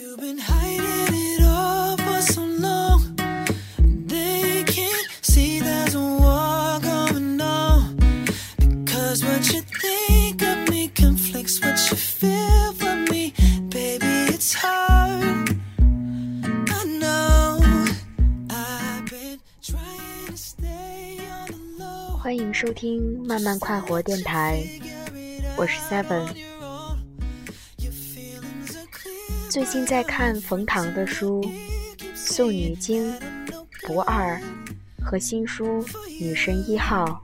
You've been hiding it all for so long. They can't see there's a war going on. Because what you think of me conflicts what you feel for me. Baby, it's hard. I know. I've been trying to stay on the low. 欢迎收听慢慢快活电台，我是 Seven。 最近在看冯唐的书《素女经》《不二》和新书《女神一号》。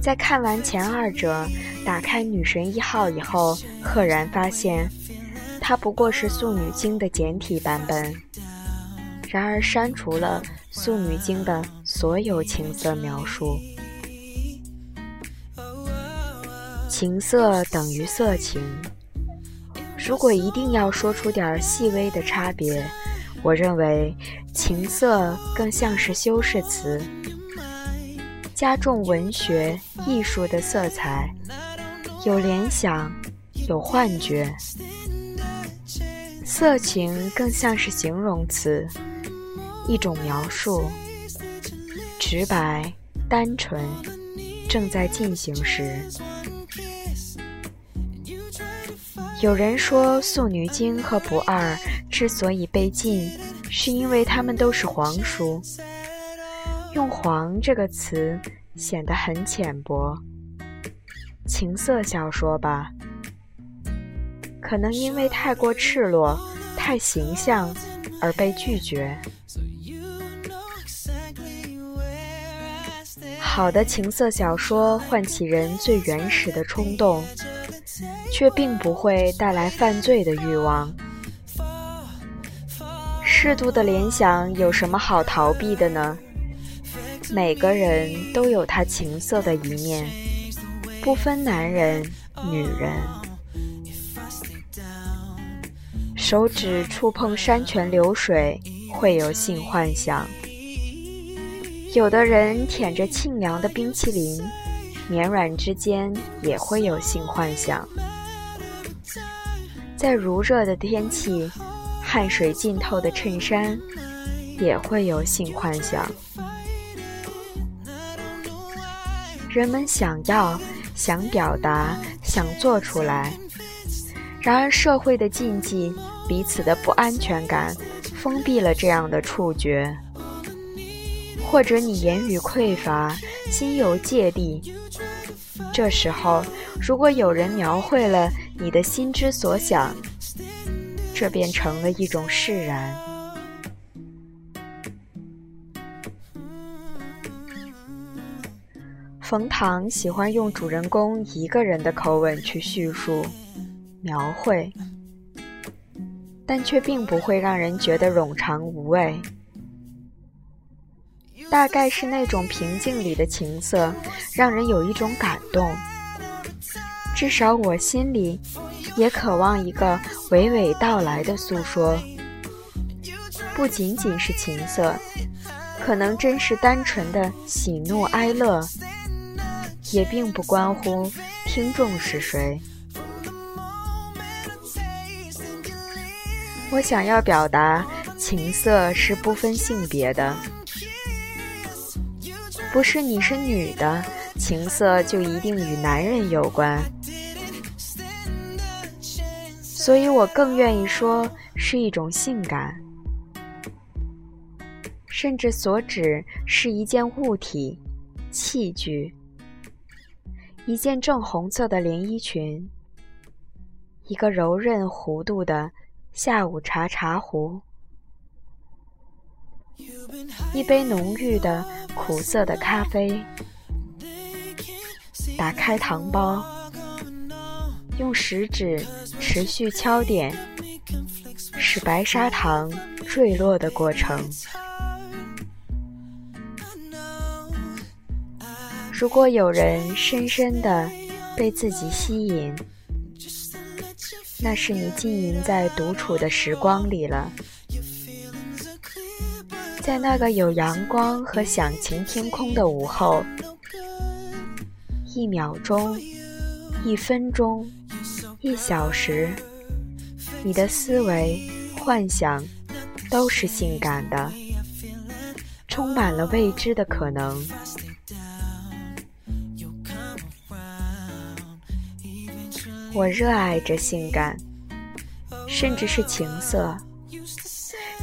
在看完前二者，打开《女神一号》以后，赫然发现，它不过是《素女经》的简体版本，然而删除了《素女经》的所有情色描述。情色等于色情。如果一定要说出点儿细微的差别，我认为情色更像是修饰词，加重文学艺术的色彩，有联想，有幻觉。色情更像是形容词，一种描述，直白、单纯，正在进行时。有人说，《素女经》和《不二》之所以被禁，是因为他们都是黄书。用“黄”这个词显得很浅薄。情色小说吧，可能因为太过赤裸、太形象而被拒绝。好的情色小说唤起人最原始的冲动，却并不会带来犯罪的欲望。适度的联想有什么好逃避的呢？每个人都有他情色的一面，不分男人、女人。手指触碰山泉流水，会有性幻想。有的人舔着沁凉的冰淇淋，绵软之间也会有性幻想。在如热的天气，汗水浸透的衬衫，也会有性幻想。人们想要、想表达、想做出来，然而社会的禁忌、彼此的不安全感，封闭了这样的触觉。或者你言语匮乏，心有芥蒂。这时候，如果有人描绘了你的心之所想，这便成了一种释然。冯唐喜欢用主人公一个人的口吻去叙述、描绘，但却并不会让人觉得冗长无味。大概是那种平静里的情色，让人有一种感动。至少我心里也渴望一个娓娓道来的诉说，不仅仅是情色，可能真是单纯的喜怒哀乐，也并不关乎听众是谁。我想要表达，情色是不分性别的。不是你是女的，情色就一定与男人有关。所以我更愿意说是一种性感，甚至所指是一件物体、器具，一件正红色的连衣裙，一个柔韧弧度的下午茶茶壶。一杯浓郁的苦涩的咖啡，打开糖包，用食指持续敲点，使白砂糖坠落的过程。如果有人深深的被自己吸引，那是你浸淫在独处的时光里了。在那个有阳光和响晴天空的午后，一秒钟，一分钟，一小时，你的思维、幻想都是性感的，充满了未知的可能。我热爱着性感，甚至是情色，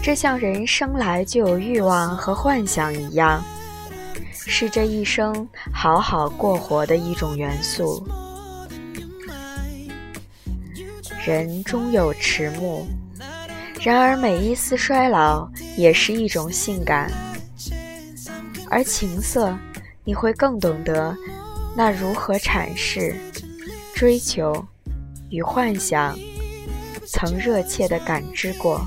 这像人生来就有欲望和幻想一样，是这一生好好过活的一种元素。人终有迟暮，然而每一丝衰老也是一种性感。而情色，你会更懂得那如何阐释、追求与幻想，曾热切的感知过。